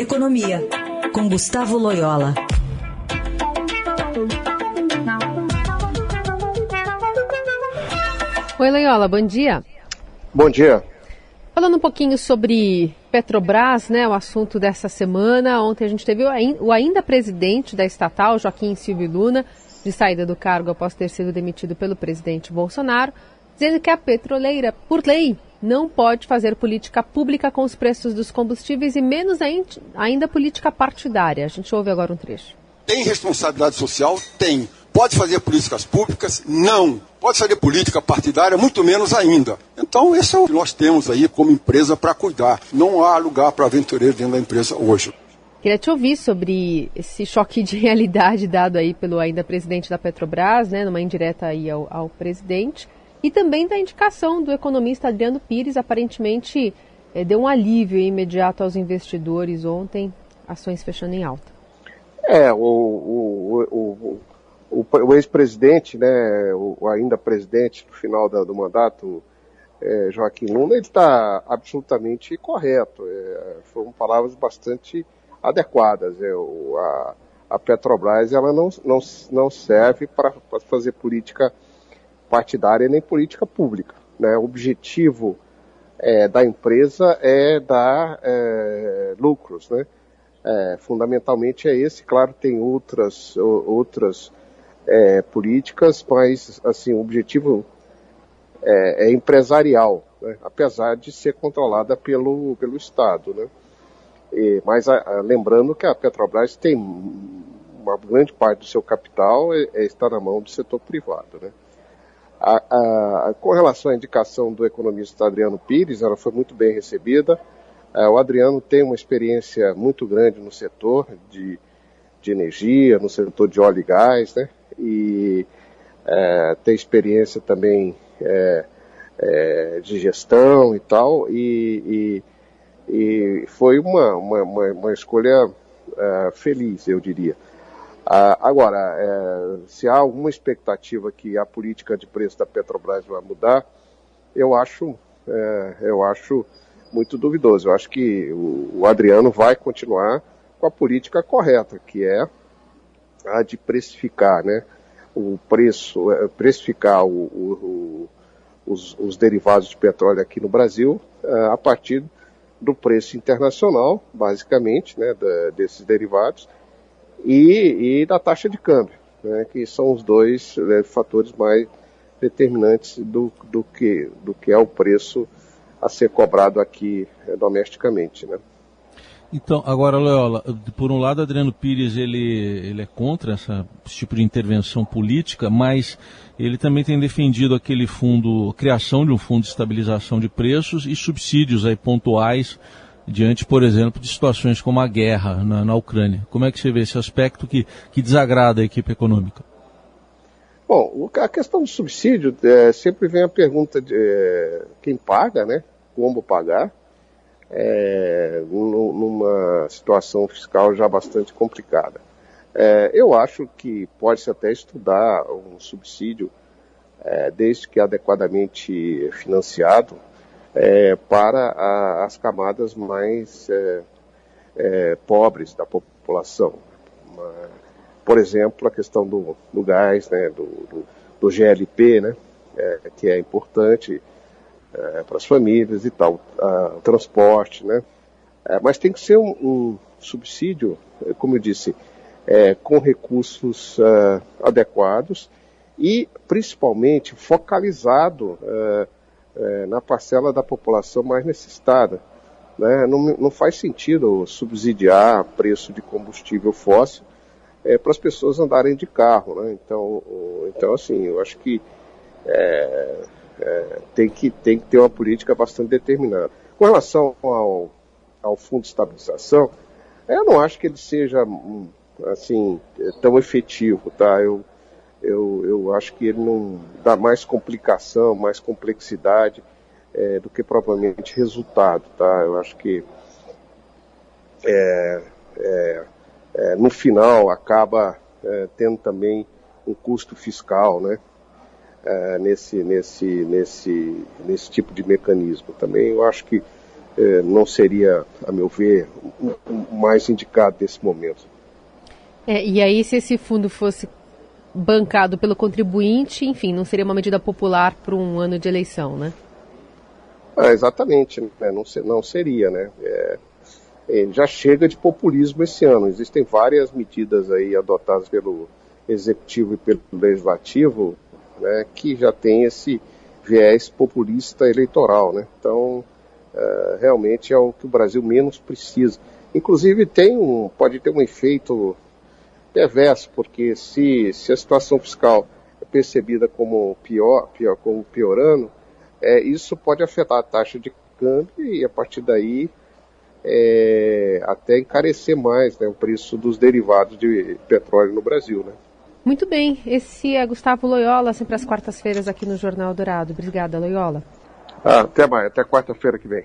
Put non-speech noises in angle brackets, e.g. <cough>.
Economia, com Gustavo Loyola. Oi, Loyola, bom dia. Bom dia. Falando um pouquinho sobre Petrobras, né, o assunto dessa semana. Ontem a gente teve o ainda presidente da estatal, Joaquim Silvio Luna, de saída do cargo após ter sido demitido pelo presidente Bolsonaro, dizendo que a petroleira, por lei, não pode fazer política pública com os preços dos combustíveis e menos ainda política partidária. A gente ouve agora um trecho. Tem responsabilidade social? Tem. Pode fazer políticas públicas? Não. Pode fazer política partidária? Muito menos ainda. Então, esse é o que nós temos aí como empresa para cuidar. Não há lugar para aventureiro dentro da empresa hoje. Queria te ouvir sobre esse choque de <laughs> realidade dado aí pelo ainda presidente da Petrobras, né, numa indireta aí ao, ao presidente, e também da indicação do economista Adriano Pires, aparentemente é, deu um alívio imediato aos investidores ontem, ações fechando em alta. É, o, o, o, o, ex-presidente, né, ainda presidente no final da, do mandato, é, Joaquim Lula, ele está absolutamente correto. É, foram palavras bastante adequadas. É, o, a, a, Petrobras ela não, não, não serve para fazer política partidária nem política pública. Né? O objetivo é, da empresa é dar é, lucros. Né? É, fundamentalmente é esse. Claro, tem outras, outras é, políticas, mas assim, o objetivo é, é empresarial, né? apesar de ser controlada pelo, pelo Estado. Né? E, mas a, a, lembrando que a Petrobras tem uma grande parte do seu capital é, está na mão do setor privado, né? A, a, com relação à indicação do economista Adriano Pires, ela foi muito bem recebida. É, o Adriano tem uma experiência muito grande no setor de, de energia, no setor de óleo e gás, né? E é, tem experiência também é, de gestão e tal. E, e e foi uma, uma, uma, uma escolha feliz, eu diria. Uh, agora, uh, se há alguma expectativa que a política de preço da Petrobras vai mudar, eu acho, é, eu acho muito duvidoso. Eu acho que o, o, Adriano vai continuar com a política correta, que é a de precificar, né? O preço, precificar o, o, os, os, derivados de petróleo aqui no Brasil a partir do preço internacional, basicamente, né, da, desses derivados, e, e, da taxa de câmbio, né, que são os dois né, fatores mais determinantes do, do, que, do que é o preço a ser cobrado aqui é, domesticamente. Né. Então, agora, Loyola, por um lado, Adriano Pires ele, ele é contra essa, esse tipo de intervenção política, mas ele também tem defendido aquele fundo, criação de um fundo de estabilização de preços e subsídios aí pontuais diante, por exemplo, de situações como a guerra na, na Ucrânia. Como é que você vê esse aspecto que, que desagrada a equipe econômica? Bom, a questão do subsídio, é, sempre vem a pergunta de é, quem paga, né? Como pagar é, numa situação fiscal já bastante complicada. É, eu acho que pode-se até estudar um subsídio, é, desde que adequadamente financiado, é, para a, as camadas mais é, é, pobres da população. Por exemplo, a questão do, do gás, né, do, do, do GLP, né, que é importante, é, para as famílias e tal, o transporte, né? É, mas tem que ser um, um subsídio, é, como eu disse, é, com recursos uh, adequados e principalmente focalizado uh, uh, na parcela da população mais necessitada. Né? Não, não, faz sentido subsidiar preço de combustível fóssil é, para as pessoas andarem de carro. Né? Então, então, assim, eu acho que é, é, tem, que, tem que ter uma política bastante determinada. Com relação ao, ao Fundo de Estabilização, eu não acho que ele seja hum, assim tão efetivo, tá? Eu, eu, eu acho que ele não dá mais complicação, mais complexidade é, do que provavelmente resultado, tá? Eu acho que é, é, é no final acaba é, tendo também um custo fiscal, né? é, nesse, nesse, nesse, nesse tipo de mecanismo também. Eu acho que não seria, a meu ver, mais indicado nesse momento. É, e aí, se esse fundo fosse bancado pelo contribuinte, enfim, não seria uma medida popular para um ano de eleição, né? Ah, exatamente, né? não, não, seria, né? É, já chega de populismo esse ano. Existem várias medidas aí adotadas pelo executivo e pelo legislativo, né, que já tem esse viés populista eleitoral, né? Então, é, realmente é o que o Brasil menos precisa. Inclusive tem um, pode ter um efeito perverso, porque se, se a situação fiscal é percebida como pior, pior como piorando, é, isso pode afetar a taxa de câmbio e a partir daí é, até encarecer mais né, o preço dos derivados de petróleo no Brasil. Né? Muito bem, esse é Gustavo Loyola, sempre às quartas-feiras aqui no Jornal Dourado. Obrigada, Loyola. Ah, até mais, até quarta-feira que vem.